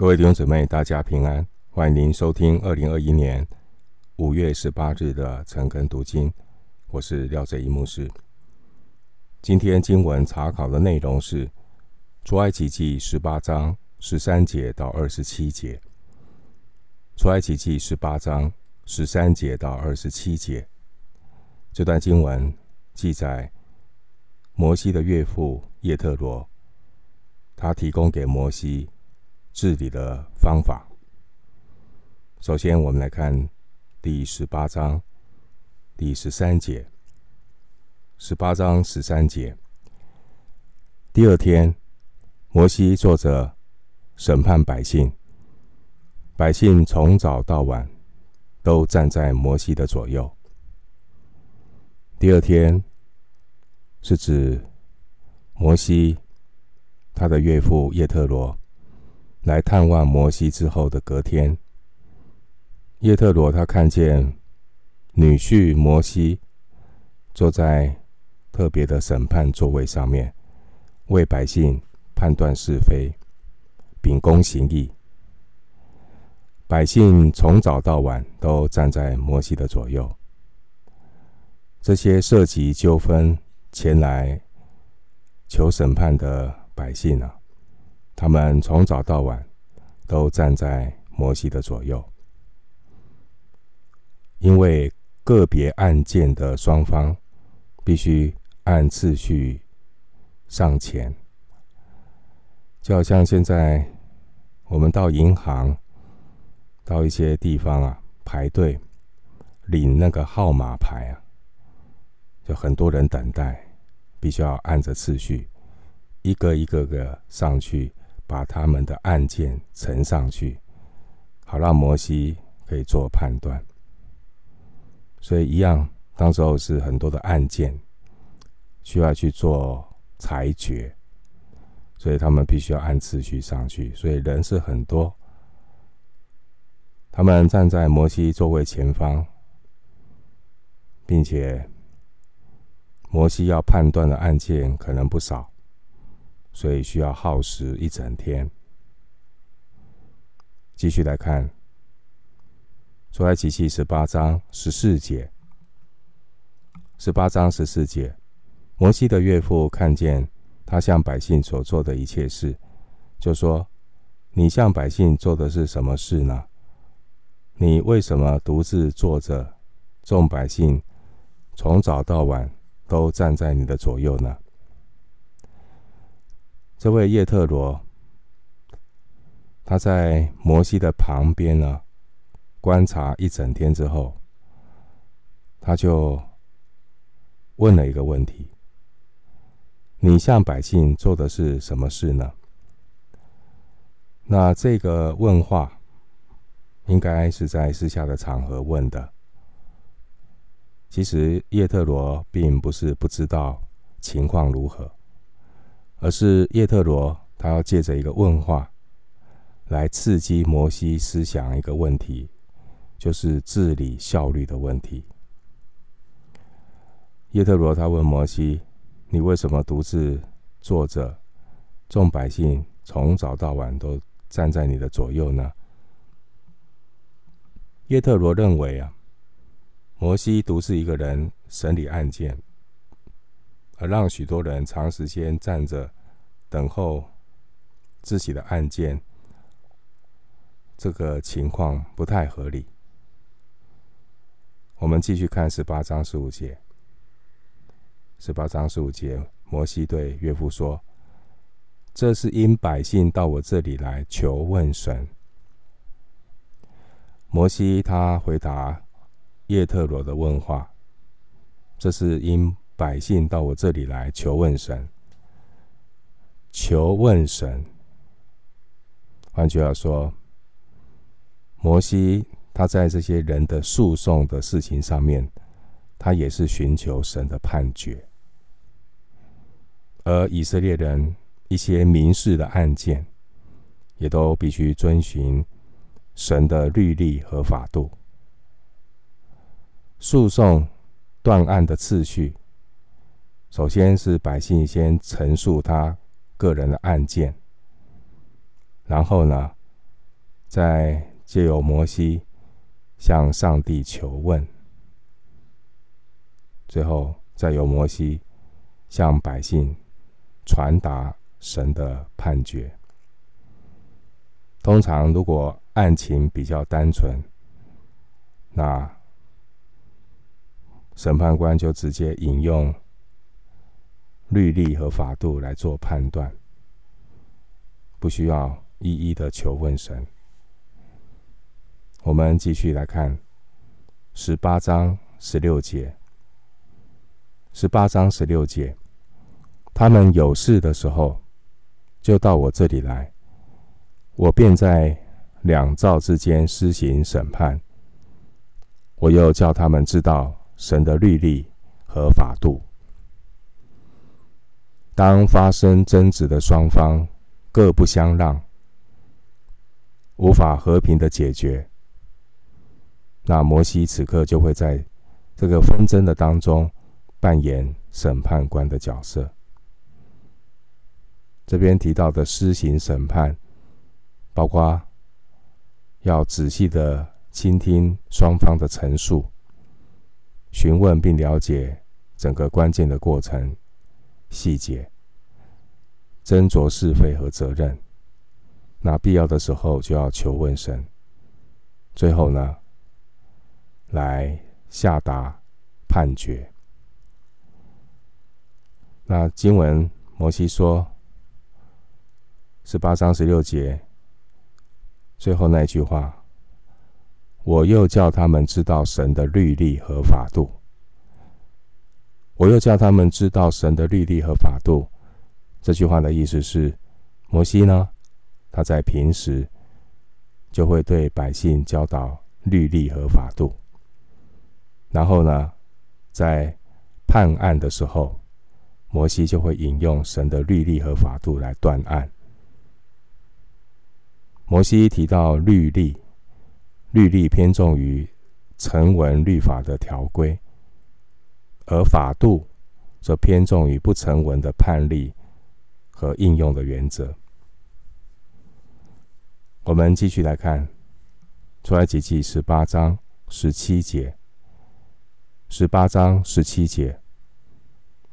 各位弟兄姊妹，大家平安！欢迎您收听二零二一年五月十八日的晨更读经，我是廖哲一牧师。今天经文查考的内容是出埃及记十八章十三节到二十七节。出埃及记十八章十三节到二十七节，这段经文记载摩西的岳父叶忒罗，他提供给摩西。治理的方法。首先，我们来看第十八章第十三节。十八章十三节。第二天，摩西坐着审判百姓，百姓从早到晚都站在摩西的左右。第二天是指摩西他的岳父叶特罗。来探望摩西之后的隔天，叶特罗他看见女婿摩西坐在特别的审判座位上面，为百姓判断是非，秉公行义。百姓从早到晚都站在摩西的左右。这些涉及纠纷前来求审判的百姓啊。他们从早到晚都站在摩西的左右，因为个别案件的双方必须按次序上前，就好像现在我们到银行、到一些地方啊排队领那个号码牌啊，就很多人等待，必须要按着次序一个一个个上去。把他们的案件呈上去，好让摩西可以做判断。所以一样，当时候是很多的案件需要去做裁决，所以他们必须要按次序上去。所以人是很多，他们站在摩西座位前方，并且摩西要判断的案件可能不少。所以需要耗时一整天。继续来看《出埃及记》十八章十四节。十八章十四节，摩西的岳父看见他向百姓所做的一切事，就说：“你向百姓做的是什么事呢？你为什么独自坐着？众百姓从早到晚都站在你的左右呢？”这位叶特罗，他在摩西的旁边呢，观察一整天之后，他就问了一个问题：“你向百姓做的是什么事呢？”那这个问话应该是在私下的场合问的。其实叶特罗并不是不知道情况如何。而是叶特罗，他要借着一个问话，来刺激摩西思想一个问题，就是治理效率的问题。叶特罗他问摩西：“你为什么独自坐着？众百姓从早到晚都站在你的左右呢？”叶特罗认为啊，摩西独自一个人审理案件。而让许多人长时间站着等候自己的案件，这个情况不太合理。我们继续看十八章十五节。十八章十五节，摩西对岳父说：“这是因百姓到我这里来求问神。”摩西他回答叶特罗的问话：“这是因。”百姓到我这里来求问神，求问神。换句话说，摩西他在这些人的诉讼的事情上面，他也是寻求神的判决。而以色列人一些民事的案件，也都必须遵循神的律例和法度。诉讼断案的次序。首先是百姓先陈述他个人的案件，然后呢，再借由摩西向上帝求问，最后再由摩西向百姓传达神的判决。通常，如果案情比较单纯，那审判官就直接引用律例和法度来做判断，不需要一一的求问神。我们继续来看十八章十六节。十八章十六节，他们有事的时候，就到我这里来。我便在两造之间施行审判。我又叫他们知道神的律例和法度。当发生争执的双方各不相让，无法和平的解决，那摩西此刻就会在这个纷争的当中扮演审判官的角色。这边提到的施行审判。包括要仔细的倾听双方的陈述，询问并了解整个关键的过程细节，斟酌是非和责任。那必要的时候就要求问神。最后呢，来下达判决。那经文摩西说，十八章十六节。最后那句话，我又叫他们知道神的律例和法度。我又叫他们知道神的律例和法度。这句话的意思是，摩西呢，他在平时就会对百姓教导律例和法度，然后呢，在判案的时候，摩西就会引用神的律例和法度来断案。摩西提到律例，律例偏重于成文律法的条规，而法度则偏重于不成文的判例和应用的原则。我们继续来看出埃及记十八章十七节。十八章十七节，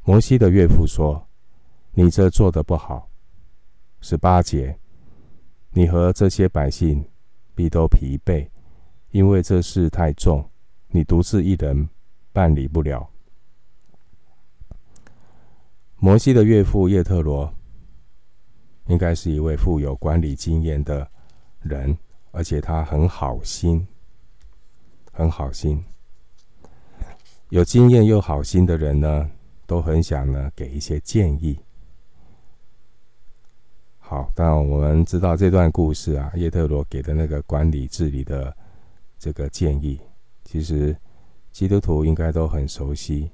摩西的岳父说：“你这做得不好。”十八节。你和这些百姓必都疲惫，因为这事太重，你独自一人办理不了。摩西的岳父叶特罗应该是一位富有管理经验的人，而且他很好心，很好心。有经验又好心的人呢，都很想呢给一些建议。好，当我们知道这段故事啊，叶特罗给的那个管理治理的这个建议，其实基督徒应该都很熟悉。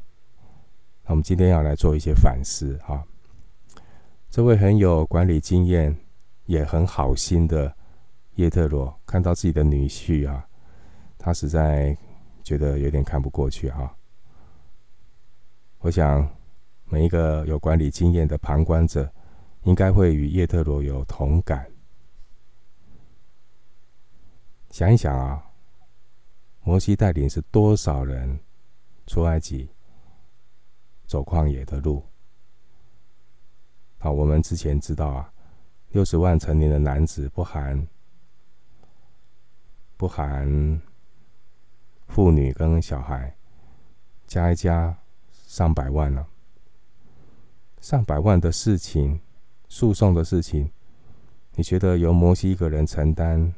那我们今天要来做一些反思啊。这位很有管理经验，也很好心的叶特罗，看到自己的女婿啊，他实在觉得有点看不过去啊。我想每一个有管理经验的旁观者。应该会与叶特罗有同感。想一想啊，摩西带领是多少人出埃及走旷野的路？好，我们之前知道啊，六十万成年的男子不含不含妇女跟小孩，加一加上百万了，上百万的事情。诉讼的事情，你觉得由摩西一个人承担？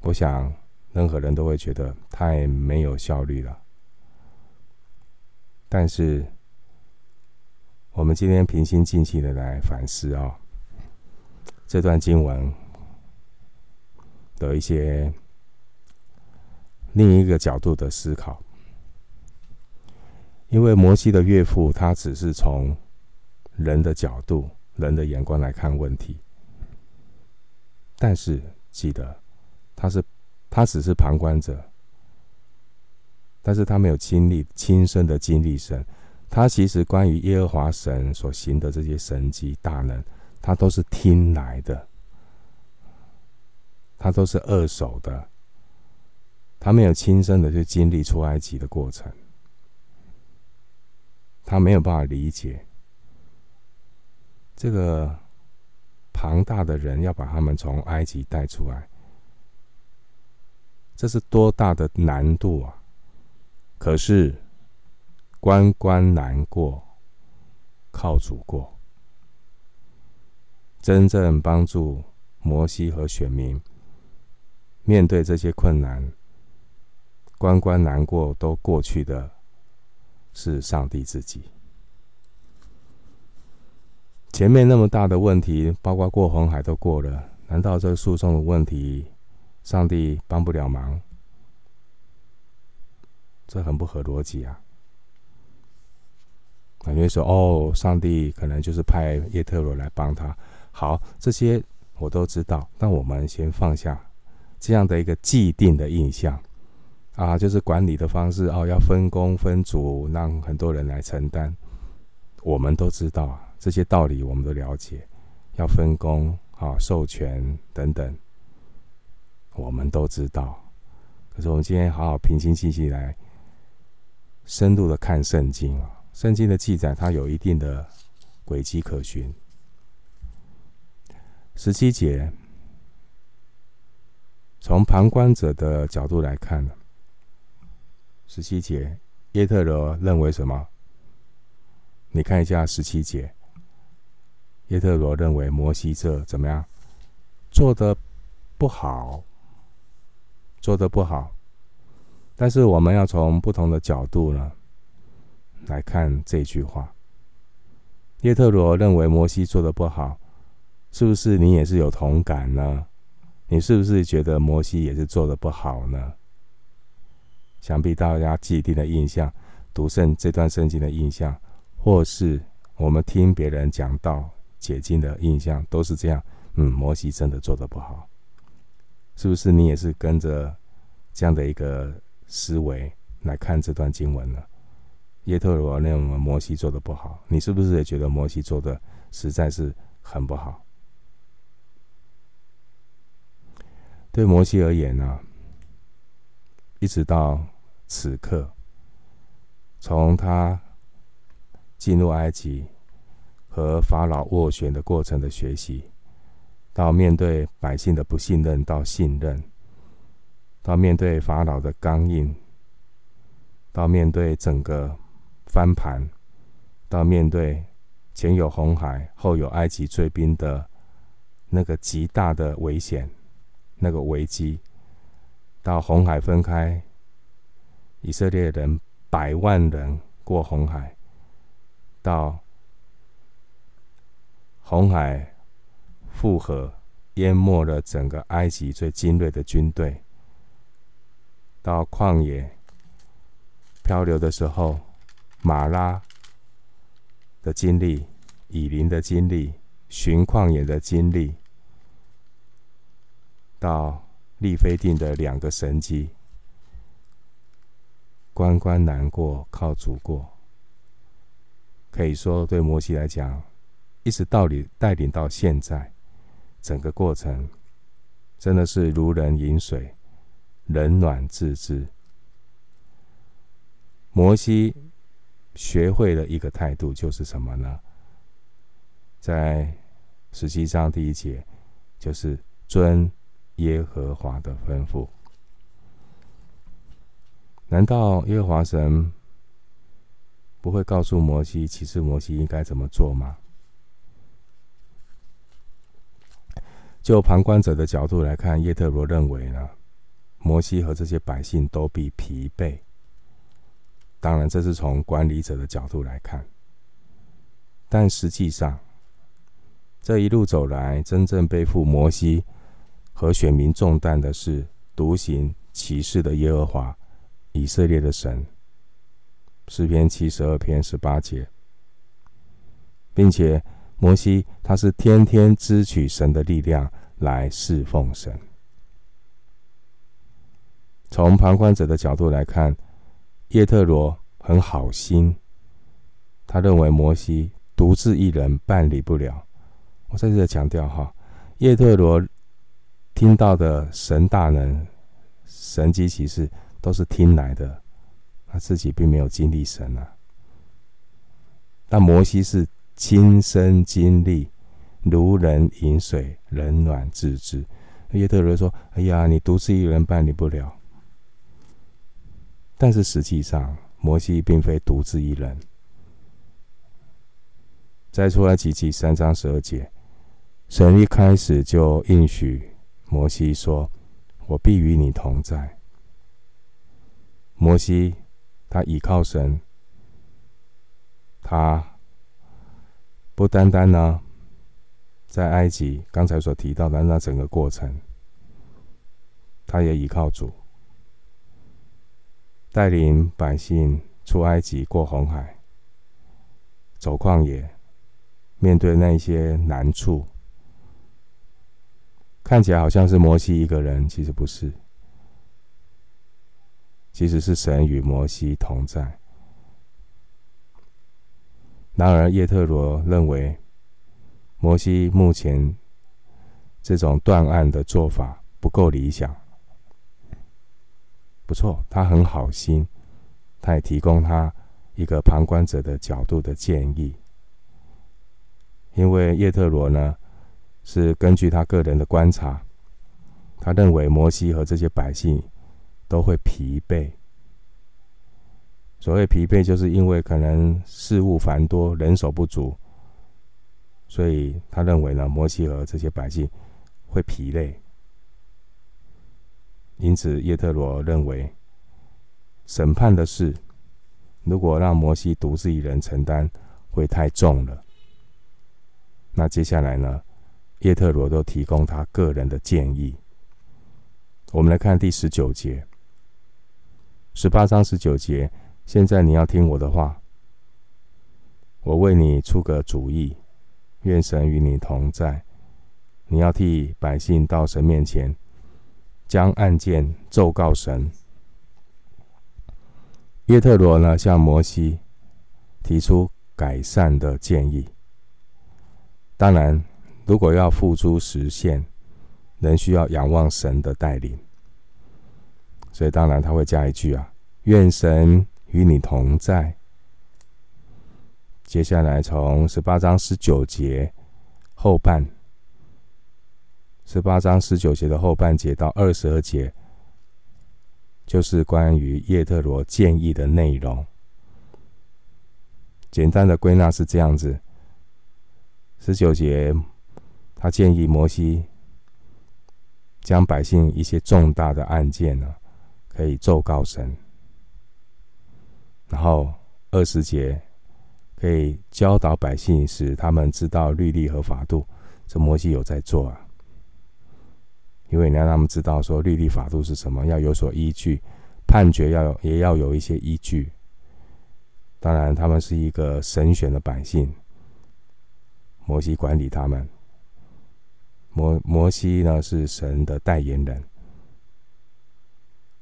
我想任何人都会觉得太没有效率了。但是，我们今天平心静气的来反思啊、哦，这段经文的一些另一个角度的思考，因为摩西的岳父他只是从人的角度。人的眼光来看问题，但是记得，他是他只是旁观者，但是他没有经历亲身的经历神，他其实关于耶和华神所行的这些神迹大能，他都是听来的，他都是二手的，他没有亲身的去经历出埃及的过程，他没有办法理解。这个庞大的人要把他们从埃及带出来，这是多大的难度啊！可是关关难过，靠主过。真正帮助摩西和选民面对这些困难，关关难过都过去的，是上帝自己。前面那么大的问题，包括过红海都过了，难道这诉讼的问题，上帝帮不了忙？这很不合逻辑啊！感觉说，哦，上帝可能就是派叶特罗来帮他。好，这些我都知道，但我们先放下这样的一个既定的印象啊，就是管理的方式哦，要分工分组，让很多人来承担。我们都知道啊，这些道理我们都了解，要分工啊、授权等等，我们都知道。可是我们今天好好平心静气来深入的看圣经啊，圣经的记载它有一定的轨迹可循。十七节，从旁观者的角度来看，十七节，耶特罗认为什么？你看一下十七节，耶特罗认为摩西这怎么样？做得不好，做得不好。但是我们要从不同的角度呢来看这句话。叶特罗认为摩西做得不好。是不是你也是有同感呢？你是不是觉得摩西也是做得不好呢？想必大家既定的印象，读圣这段圣经的印象，或是我们听别人讲道解经的印象，都是这样。嗯，摩西真的做得不好。是不是你也是跟着这样的一个思维来看这段经文呢？耶特罗认为摩西做的不好，你是不是也觉得摩西做的实在是很不好？对摩西而言呢、啊，一直到此刻，从他进入埃及和法老斡旋的过程的学习，到面对百姓的不信任到信任，到面对法老的刚硬，到面对整个翻盘，到面对前有红海后有埃及追兵的那个极大的危险。那个危机，到红海分开，以色列人百万人过红海，到红海复合，淹没了整个埃及最精锐的军队，到旷野漂流的时候，马拉的经历，以琳的经历，寻旷野的经历。到利非定的两个神迹，关关难过靠主过。可以说，对摩西来讲，一直到你带领到现在，整个过程真的是如人饮水，冷暖自知。摩西学会了一个态度，就是什么呢？在十七章第一节，就是遵。耶和华的吩咐，难道耶和华神不会告诉摩西，其实摩西应该怎么做吗？就旁观者的角度来看，叶特罗认为呢，摩西和这些百姓都必疲惫。当然，这是从管理者的角度来看，但实际上，这一路走来，真正背负摩西。和选民重担的是独行奇事的耶和华，以色列的神。诗篇七十二篇十八节，并且摩西他是天天支取神的力量来侍奉神。从旁观者的角度来看，叶特罗很好心，他认为摩西独自一人办理不了。我在这里强调哈，叶特罗。听到的神大能、神迹奇事都是听来的，他自己并没有经历神啊。但摩西是亲身经历，如人饮水，冷暖自知。耶特罗说：“哎呀，你独自一人办理不了。”但是实际上，摩西并非独自一人。在出埃及记三章十二节，神一开始就应许摩西说：“我必与你同在。”摩西他倚靠神。他不单单呢，在埃及刚才所提到的那整个过程，他也依靠主，带领百姓出埃及过红海，走旷野，面对那些难处，看起来好像是摩西一个人，其实不是，其实是神与摩西同在。然而，叶特罗认为摩西目前这种断案的做法不够理想。不错，他很好心，他也提供他一个旁观者的角度的建议。因为叶特罗呢，是根据他个人的观察，他认为摩西和这些百姓都会疲惫。所谓疲惫，就是因为可能事务繁多，人手不足，所以他认为呢，摩西和这些百姓会疲累。因此，叶特罗认为审判的事，如果让摩西独自一人承担，会太重了。那接下来呢，叶特罗都提供他个人的建议。我们来看第十九节，十八章十九节。现在你要听我的话，我为你出个主意，愿神与你同在。你要替百姓到神面前，将案件奏告神。耶特罗呢，向摩西提出改善的建议。当然，如果要付诸实现，仍需要仰望神的带领。所以，当然他会加一句啊：愿神。与你同在。接下来从十八章十九节后半，十八章十九节的后半节到二十二节，就是关于叶特罗建议的内容。简单的归纳是这样子：十九节，他建议摩西将百姓一些重大的案件呢，可以奏告神。然后二十节可以教导百姓，使他们知道律例和法度。这摩西有在做啊，因为你要让他们知道说律例法度是什么，要有所依据，判决要有也要有一些依据。当然，他们是一个神选的百姓，摩西管理他们。摩摩西呢是神的代言人，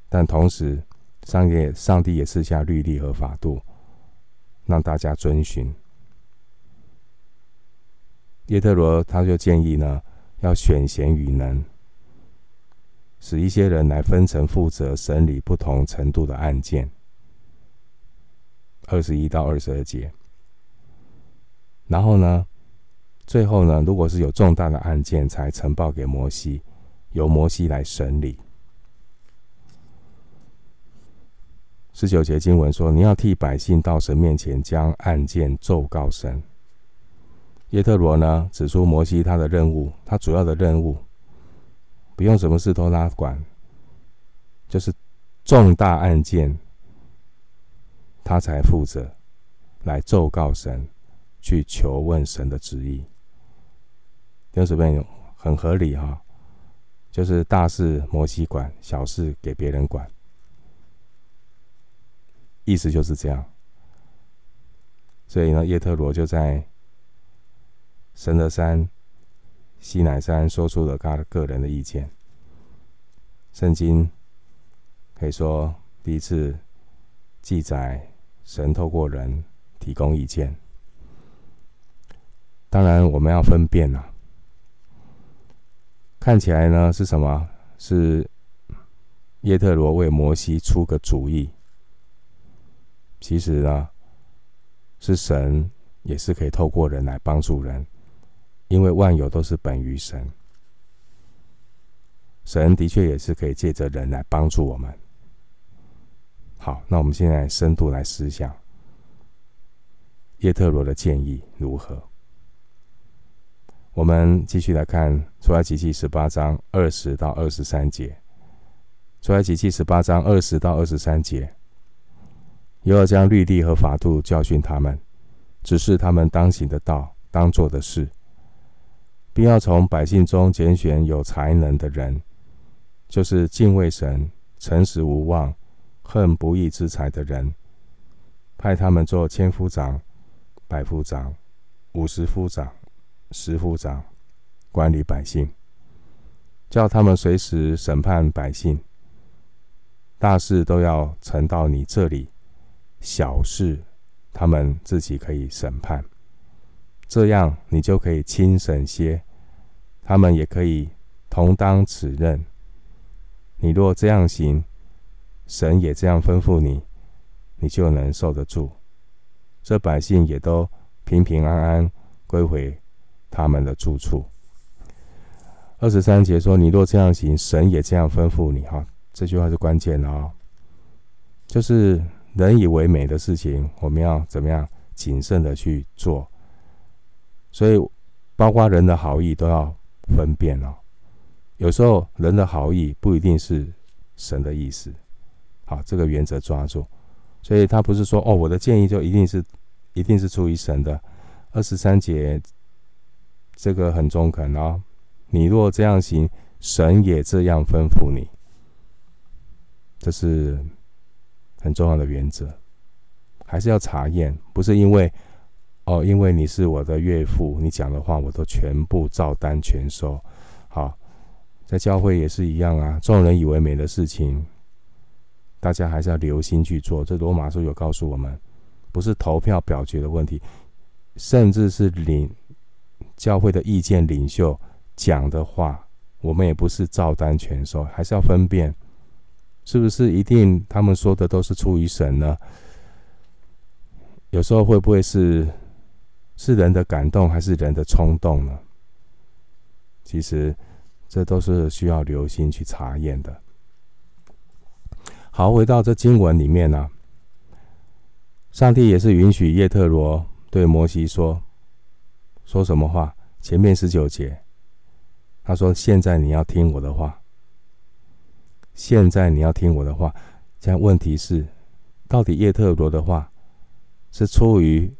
但同时。上也，上帝也赐下律例和法度，让大家遵循。叶特罗他就建议呢，要选贤与能，使一些人来分层负责审理不同程度的案件。二十一到二十二节，然后呢，最后呢，如果是有重大的案件，才呈报给摩西，由摩西来审理。十九节经文说：“你要替百姓到神面前将案件奏告神。”耶特罗呢指出摩西他的任务，他主要的任务不用什么事都他管，就是重大案件他才负责来奏告神，去求问神的旨意。弟兄姊妹很合理哈，就是大事摩西管，小事给别人管。意思就是这样，所以呢，叶特罗就在神的山西乃山说出了他的个人的意见。圣经可以说第一次记载神透过人提供意见。当然，我们要分辨啊，看起来呢是什么？是叶特罗为摩西出个主意。其实呢，是神也是可以透过人来帮助人，因为万有都是本于神。神的确也是可以借着人来帮助我们。好，那我们现在深度来思想叶特罗的建议如何？我们继续来看出埃及记十八章二十到二十三节。出埃及记十八章二十到二十三节，又要将律例和法度教训他们，指示他们当行的道、当做的事，并要从百姓中拣选有才能的人，就是敬畏神、诚实无妄、恨不义之财的人，派他们做千夫长、百夫长、五十夫长。十夫长管理百姓，叫他们随时审判百姓。大事都要呈到你这里，小事他们自己可以审判。这样你就可以轻省些，他们也可以同当此任。你若这样行，神也这样吩咐你，你就能受得住。这百姓也都平平安安归回。他们的住处。二十三节说：“你若这样行，神也这样吩咐你。”哈，这句话是关键的哦。就是人以为美的事情，我们要怎么样谨慎的去做？所以，包括人的好意都要分辨哦。有时候人的好意不一定是神的意思。好，这个原则抓住。所以他不是说：“哦，我的建议就一定是一定是出于神的。”二十三节。这个很中肯哦，你若这样行，神也这样吩咐你，这是很重要的原则，还是要查验，不是因为哦，因为你是我的岳父，你讲的话我都全部照单全收。好，在教会也是一样啊，众人以为美的事情，大家还是要留心去做。这罗马书有告诉我们，不是投票表决的问题，甚至是领。教会的意见领袖讲的话，我们也不是照单全收，还是要分辨，是不是一定他们说的都是出于神呢？有时候会不会是是人的感动，还是人的冲动呢？其实这都是需要留心去查验的。好，回到这经文里面呢、上帝也是允许叶特罗对摩西说。说什么话？前面十九节，他说：“现在你要听我的话。现在你要听我的话。”现在问题是，到底叶特罗的话是出于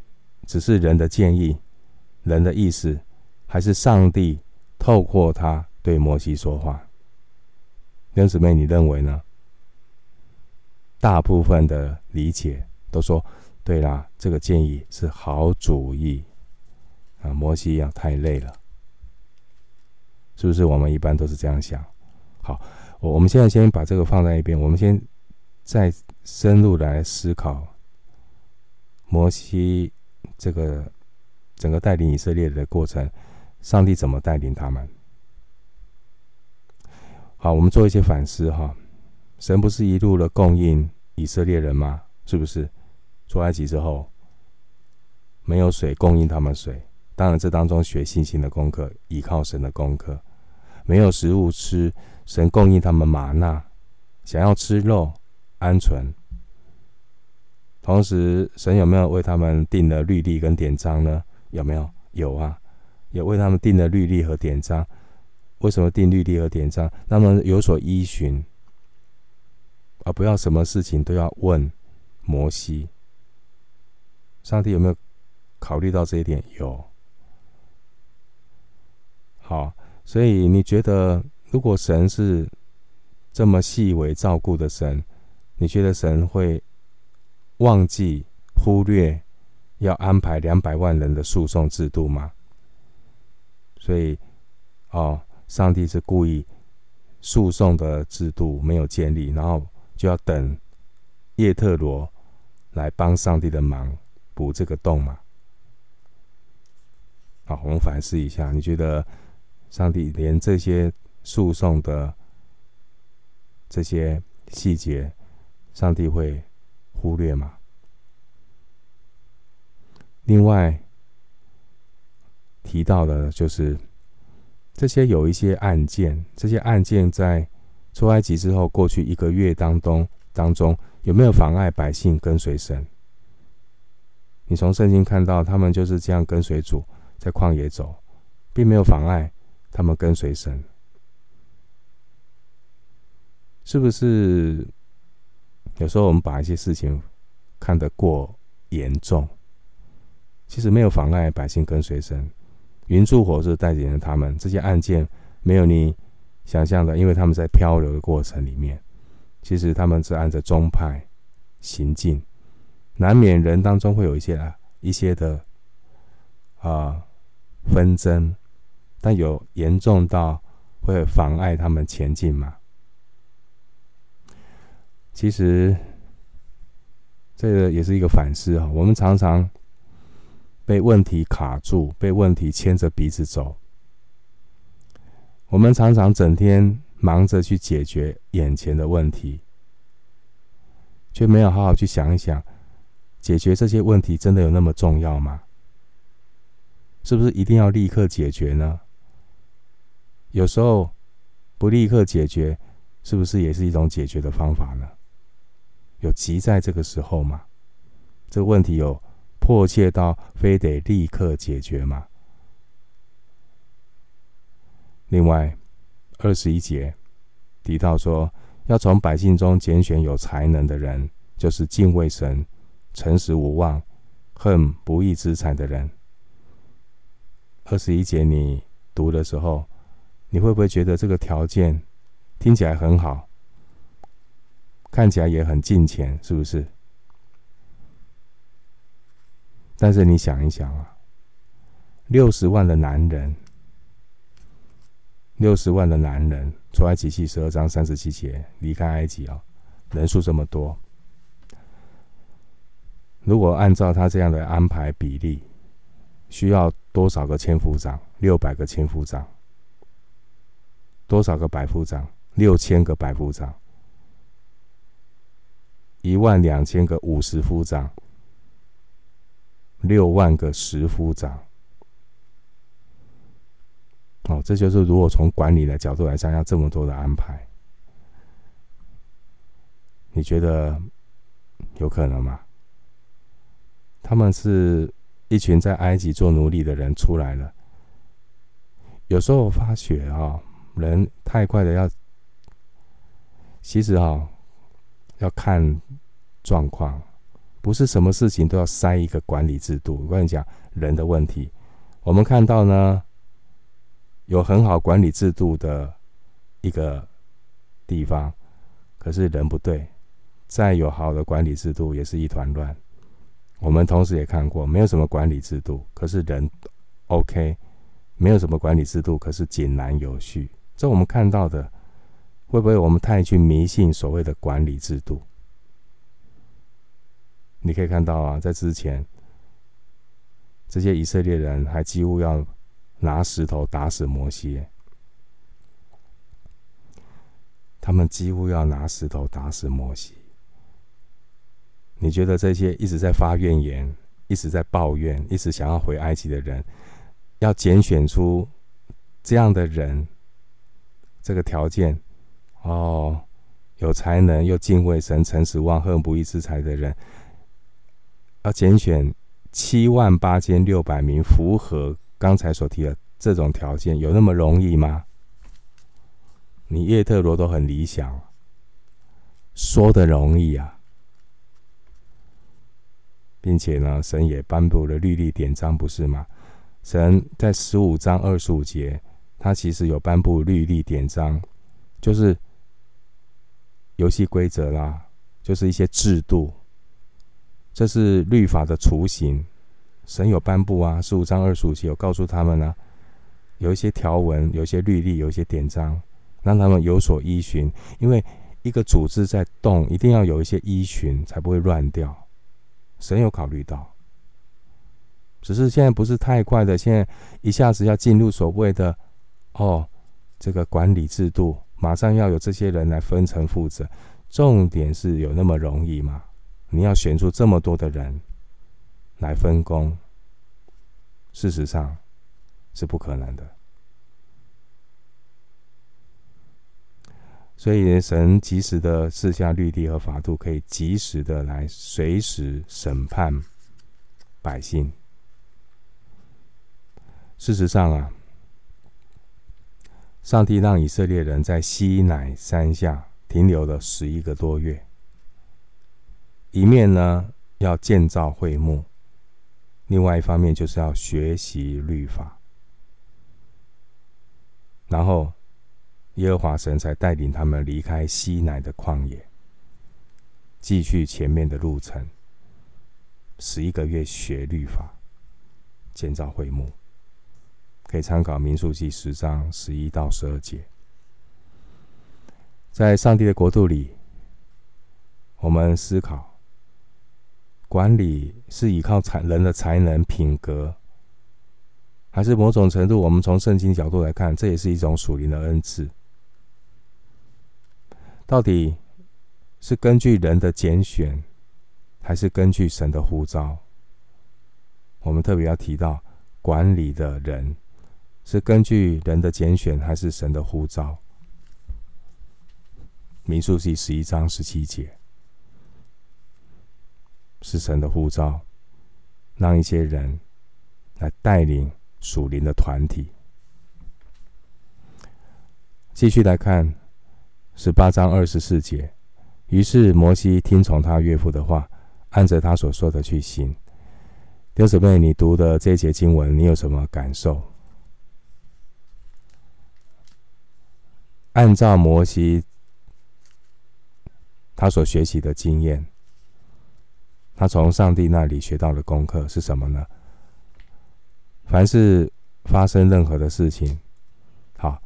只是人的建议、人的意思，还是上帝透过他对摩西说话？弟姊妹，你认为呢？大部分的理解都说：“对啦，这个建议是好主意。”啊，摩西一样太累了，是不是？我们一般都是这样想。好，我我们现在先把这个放在一边，我们先再深入来思考摩西这个整个带领以色列的过程，上帝怎么带领他们？好，我们做一些反思哈。神不是一路的供应以色列人吗？是不是？出埃及之后没有水供应他们水。当然，这当中学信心的功课，依靠神的功课。没有食物吃，神供应他们吗哪。想要吃肉，鹌鹑。同时，神有没有为他们定了律例跟典章呢？有没有？有啊，有为他们定了律例和典章。为什么定律例和典章？那么有所依循，而不要什么事情都要问摩西。上帝有没有考虑到这一点？有。好，所以你觉得，如果神是这么细微照顾的神，你觉得神会忘记忽略要安排两百万人的诉讼制度吗？所以，哦，上帝是故意诉讼的制度没有建立，然后就要等叶特罗来帮上帝的忙补这个洞嘛？好，我们反思一下，你觉得？上帝连这些诉讼的这些细节，上帝会忽略吗？另外提到的就是这些有一些案件，这些案件在出埃及之后过去一个月当中当中有没有妨碍百姓跟随神？你从圣经看到他们就是这样跟随主在旷野走，并没有妨碍他们跟随神，是不是？有时候我们把一些事情看得过严重。其实没有妨碍百姓跟随神，云柱火是带领着他们。这些案件没有你想象的，因为他们在漂流的过程里面，其实他们是按着宗派行进，难免人当中会有一些啊一些的啊纷争，但有严重到会妨碍他们前进吗？其实这个也是一个反思啊，我们常常。被问题卡住，被问题牵着鼻子走。我们常常整天忙着去解决眼前的问题，却没有好好去想一想，解决这些问题真的有那么重要吗？是不是一定要立刻解决呢？有时候不立刻解决，是不是也是一种解决的方法呢？有急在这个时候吗？这个问题有。迫切到非得立刻解决吗？另外，二十一节提到说，要从百姓中拣选有才能的人，就是敬畏神、诚实无妄、恨不义之财的人。二十一节你读的时候，你会不会觉得这个条件听起来很好，看起来也很敬虔，是不是？但是你想一想啊，六十万的男人，六十万的男人，出埃及记十二章三十七节离开埃及啊，人数这么多，如果按照他这样的安排比例，需要多少个千夫长？六百个千夫长。多少个百夫长？六千个百夫长。一万两千个五十夫长。六万个十夫长，哦，这就是如果从管理的角度来讲，要这么多的安排，你觉得有可能吗？他们是一群在埃及做奴隶的人出来了。有时候我发觉啊，人太快的要，其实啊，要看状况。不是什么事情都要塞一个管理制度。我跟你讲，人的问题，我们看到呢，有很好管理制度的一个地方，可是人不对，再有好的管理制度也是一团乱。我们同时也看过，没有什么管理制度，可是人 OK，没有什么管理制度，可是井然有序。这我们看到的，会不会我们太去迷信所谓的管理制度？你可以看到啊，在之前，这些以色列人还几乎要拿石头打死摩西，他们几乎要拿石头打死摩西。你觉得这些一直在发怨言、一直在抱怨、一直想要回埃及的人，要拣选出这样的人，这个条件哦，有才能又敬畏神、诚实忘恨不义之财的人？要拣选七万八千六百名符合刚才所提的这种条件，有那么容易吗？你叶特罗都很理想，说的容易啊，并且呢，神也颁布了律例典章，不是吗？神在十五章二十五节，他其实有颁布律例典章，就是游戏规则啦，就是一些制度。这是律法的雏形，神有颁布啊，十五章二十五节有告诉他们呢、有一些条文，有一些律例，有一些典章，让他们有所依循。因为一个组织在动，一定要有一些依循，才不会乱掉。神有考虑到，只是现在不是太快的，现在一下子要进入所谓的哦，这个管理制度，马上要有这些人来分层负责。重点是有那么容易吗？你要选出这么多的人来分工，事实上是不可能的。所以，神及时的赐下律例和法度，可以及时的来随时审判百姓。事实上啊，上帝让以色列人在西乃山下停留了十一个多月，一面呢要建造会幕，另外一方面就是要学习律法，然后。耶和华神才带领他们离开西乃的旷野，继续前面的路程。十一个月学律法，建造会幕，可以参考民数记十章十一到十二节。在上帝的国度里，我们思考管理是依靠才人的才能、品格，还是某种程度，我们从圣经角度来看，这也是一种属灵的恩赐。到底是根据人的拣选，还是根据神的呼召？我们特别要提到管理的人是根据人的拣选，还是神的呼召？民数记十一章十七节是神的呼召，让一些人来带领属灵的团体。继续来看。十八章二十四节，于是摩西听从他岳父的话，按着他所说的去行。弟兄姊妹，你读的这节经文，你有什么感受？按照摩西他所学习的经验，他从上帝那里学到的功课是什么呢？凡是发生任何的事情，好。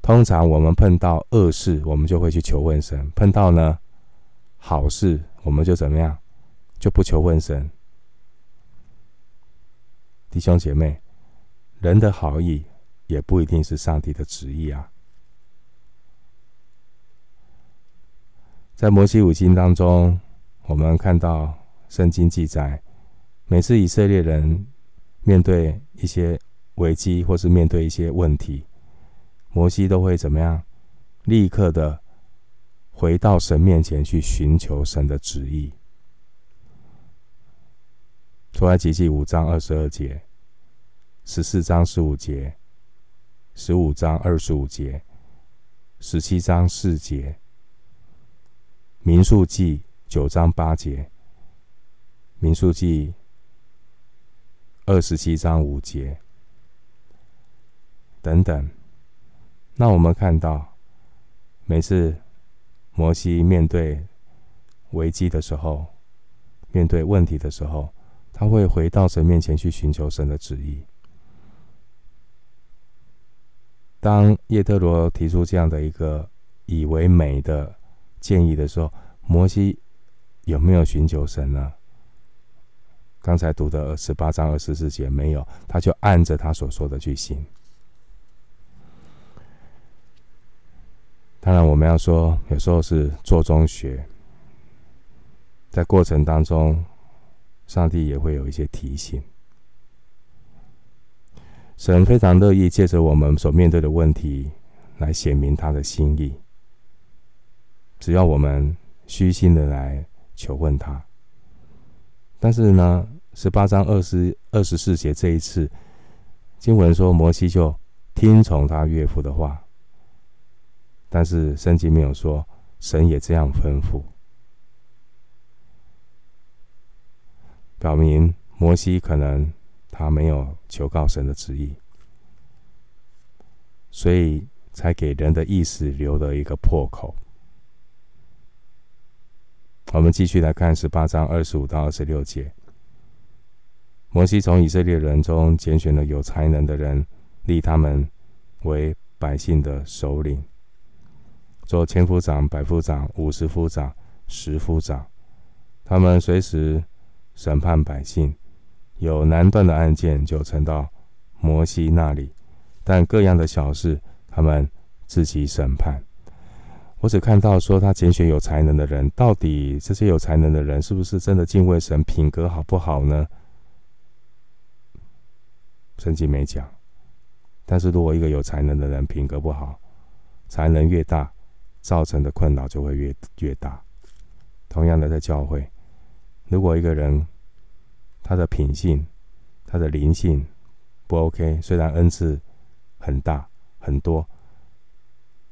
通常我们碰到恶事，我们就会去求问神；碰到呢好事，我们就怎么样，就不求问神。弟兄姐妹，人的好意也不一定是上帝的旨意啊。在摩西五经当中，我们看到圣经记载，每次以色列人面对一些危机，或是面对一些问题。摩西都会怎么样？立刻的回到神面前去寻求神的旨意。出埃及记五章二十二节、十四章十五节、十五章二十五节、十七章四节、民数记九章八节、民数记二十七章五节等等。那我们看到，每次摩西面对危机的时候，面对问题的时候，他会回到神面前去寻求神的旨意。当叶特罗提出这样的一个以为美的建议的时候，摩西有没有寻求神呢？刚才读的十八章二十四节没有，他就按着他所说的去行。当然，我们要说，有时候是做中学，在过程当中，上帝也会有一些提醒。神非常乐意借着我们所面对的问题来显明他的心意，只要我们虚心的来求问他。但是呢，十八章二十二十四节这一次经文说，摩西就听从他岳父的话。但是圣经没有说，神也这样吩咐，表明摩西可能他没有求告神的旨意，所以才给人的意思留了一个破口。我们继续来看十八章二十五到二十六节，摩西从以色列人中拣选了有才能的人，立他们为百姓的首领。做千夫长、百夫长、五十夫长、十夫长，他们随时审判百姓。有难断的案件就呈到摩西那里，但各样的小事，他们自己审判。我只看到说他拣选有才能的人，到底这些有才能的人是不是真的敬畏神，品格好不好呢？圣经没讲。但是如果一个有才能的人品格不好，才能越大，造成的困扰就会越越大。同样的，在教会，如果一个人他的品性、他的灵性不 OK，虽然恩赐很大很多。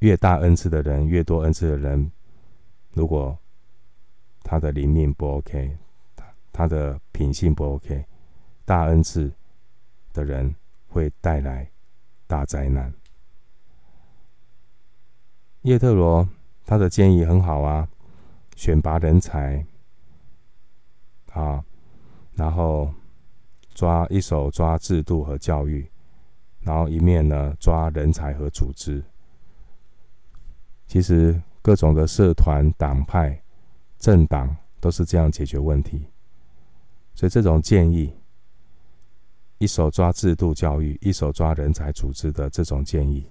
越大恩赐的人，越多恩赐的人，如果他的灵命不 OK，他他的品性不 OK，大恩赐的人会带来大灾难。叶特罗他的建议很好啊，选拔人才啊，然后抓一手抓制度和教育，然后一面呢抓人才和组织。其实各种的社团、党派、政党都是这样解决问题，所以这种建议，一手抓制度教育，一手抓人才组织的这种建议，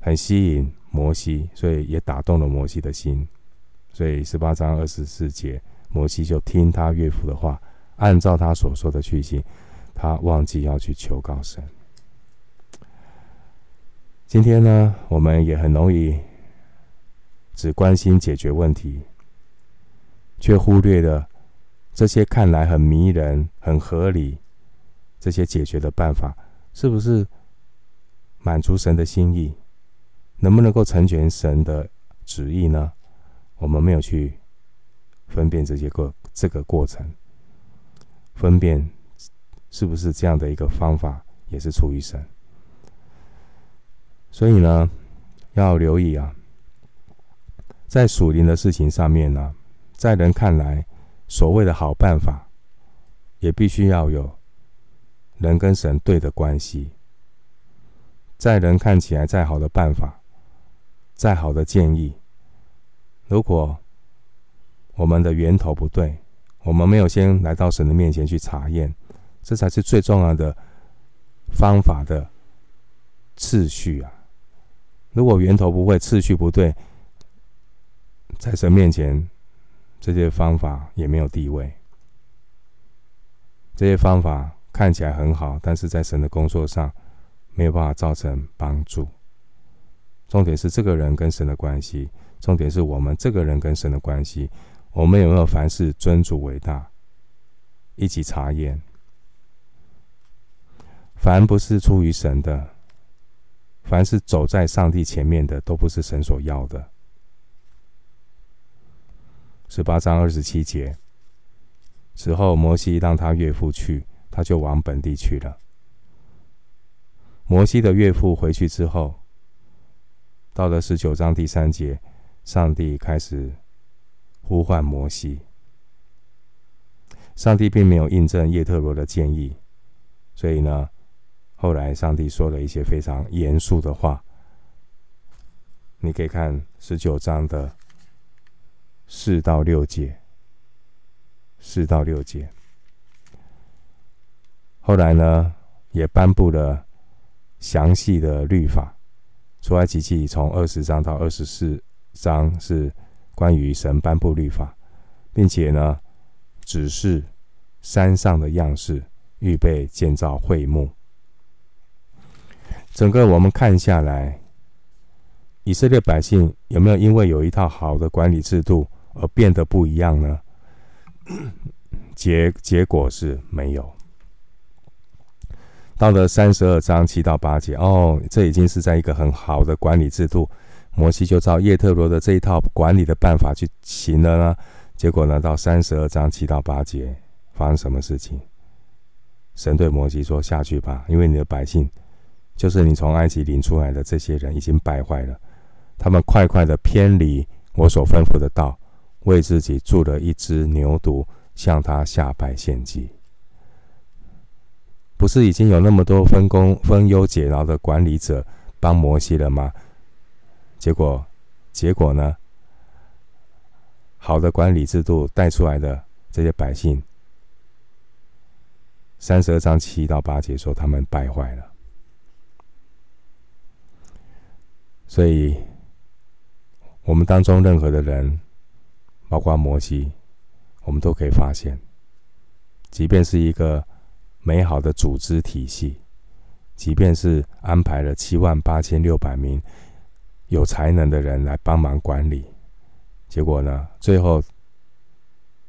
很吸引摩西，所以也打动了摩西的心。所以十八章二十四节，摩西就听他岳父的话，按照他所说的去行，他忘记要去求告神。今天呢，我们也很容易只关心解决问题，却忽略了这些看来很迷人、很合理这些解决的办法，是不是满足神的心意？能不能够成全神的旨意呢？我们没有去分辨这些过这个过程，分辨是不是这样的一个方法也是出于神。所以呢，要留意啊，在属灵的事情上面呢，在人看来所谓的好办法，也必须要有人跟神对的关系。在人看起来再好的办法，再好的建议，如果我们的源头不对，我们没有先来到神的面前去查验，这才是最重要的方法的次序啊。如果源头不会，次序不对，在神面前，这些方法也没有地位。这些方法看起来很好，但是在神的工作上没有办法造成帮助。重点是这个人跟神的关系，重点是我们这个人跟神的关系，我们有没有凡事尊主伟大，一起查验。凡不是出于神的。凡是走在上帝前面的，都不是神所要的。十八章二十七节，此后摩西让他岳父去，他就往本地去了。摩西的岳父回去之后，到了十九章第三节，上帝开始呼唤摩西。上帝并没有印证叶特罗的建议，所以呢，后来，上帝说了一些非常严肃的话。你可以看十九章的四到六节，四到六节。后来呢，也颁布了详细的律法。出埃及记从二十章到二十四章是关于神颁布律法，并且呢，指示山上的样式，预备建造会幕。整个我们看下来，以色列百姓有没有因为有一套好的管理制度而变得不一样呢？结结果是没有。到了三十二章七到八节，哦，这已经是在一个很好的管理制度，摩西就照叶特罗的这一套管理的办法去行了呢。结果呢，到三十二章七到八节，发生什么事情？神对摩西说：“下去吧，因为你的百姓。”就是你从埃及领出来的这些人已经败坏了，他们快快的偏离我所吩咐的道，为自己铸了一只牛犊，向他下拜献祭。不是已经有那么多分工分忧解劳的管理者帮摩西了吗？结果，结果呢？好的管理制度带出来的这些百姓，三十二章七到八节说他们败坏了。所以，我们当中任何的人，包括摩西，我们都可以发现，即便是一个美好的组织体系，即便是安排了七万八千六百名有才能的人来帮忙管理，结果呢，最后，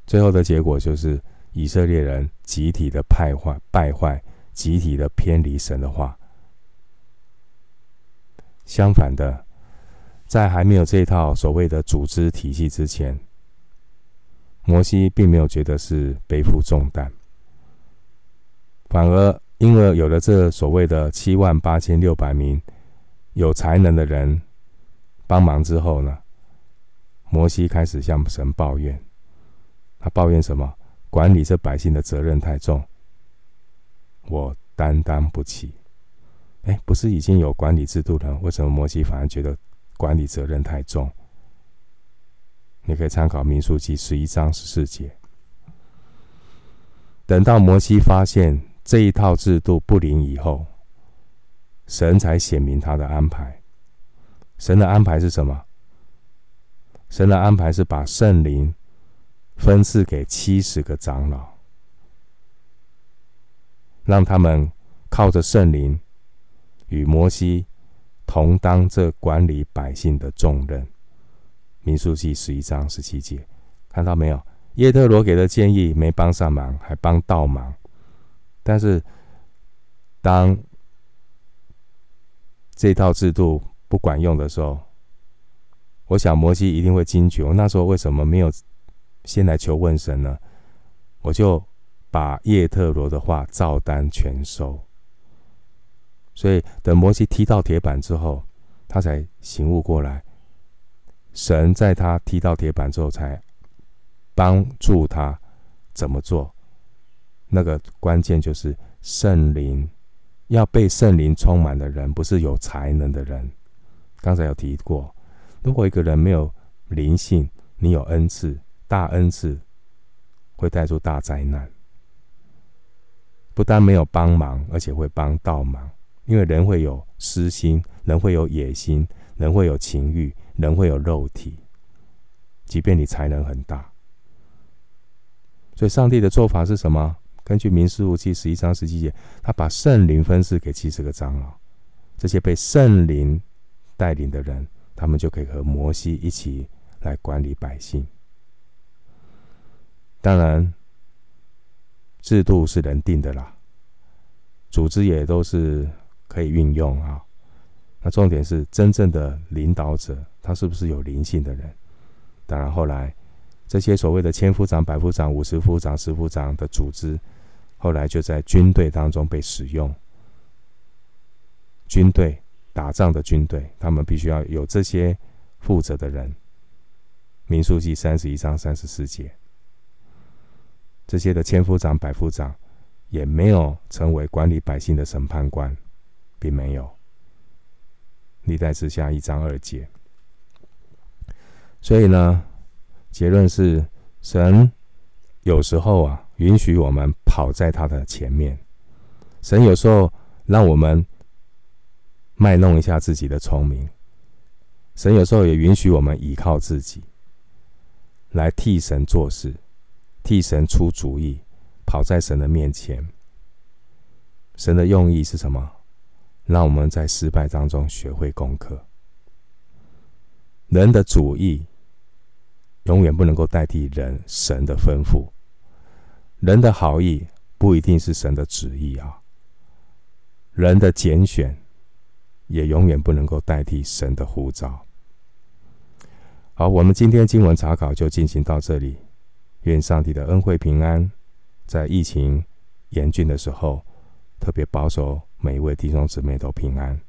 最后的结果就是以色列人集体的败坏、败坏，集体的偏离神的话。相反的，在还没有这套所谓的组织体系之前，摩西并没有觉得是背负重担，反而因为有了这所谓的七万八千六百名有才能的人帮忙之后呢，摩西开始向神抱怨。他抱怨什么？管理这百姓的责任太重，我担当不起。哎，不是已经有管理制度了？为什么摩西反而觉得管理责任太重？你可以参考《民数记》十一章十四节。等到摩西发现这一套制度不灵以后，神才显明他的安排。神的安排是什么？神的安排是把圣灵分赐给七十个长老，让他们靠着圣灵。与摩西同当这管理百姓的重任。民数记十一章十七节，看到没有？叶特罗给的建议没帮上忙，还帮倒忙。但是，当这套制度不管用的时候，我想摩西一定会惊觉。那时候为什么没有先来求问神呢？我就把叶特罗的话照单全收。所以，等摩西踢到铁板之后，他才醒悟过来。神在他踢到铁板之后，才帮助他怎么做。那个关键就是圣灵，要被圣灵充满的人，不是有才能的人。刚才有提过，如果一个人没有灵性，你有恩赐，大恩赐会带出大灾难。不但没有帮忙，而且会帮倒忙。因为人会有私心，人会有野心，人会有情欲，人会有肉体。即便你才能很大，所以上帝的做法是什么？根据民数记十一章十七节，他把圣灵分赐给七十个长老，这些被圣灵带领的人，他们就可以和摩西一起来管理百姓。当然，制度是人定的啦，组织也都是。可以运用啊，那重点是真正的领导者，他是不是有灵性的人？当然，后来这些所谓的千夫长、百夫长、五十夫长、十夫长的组织，后来就在军队当中被使用。军队打仗的军队，他们必须要有这些负责的人。民数记三十一章三十四节，这些的千夫长、百夫长也没有成为管理百姓的审判官。并没有，历代之下一章二节。所以呢，结论是，神有时候啊，允许我们跑在他的前面；神有时候让我们卖弄一下自己的聪明；神有时候也允许我们依靠自己，来替神做事，替神出主意，跑在神的面前。神的用意是什么？让我们在失败当中学会功课。人的主意永远不能够代替人神的吩咐，人的好意不一定是神的旨意啊。人的拣选也永远不能够代替神的呼召。好，我们今天经文查考就进行到这里。愿上帝的恩惠平安，在疫情严峻的时候，特别保守。每一位弟兄姊妹都平安。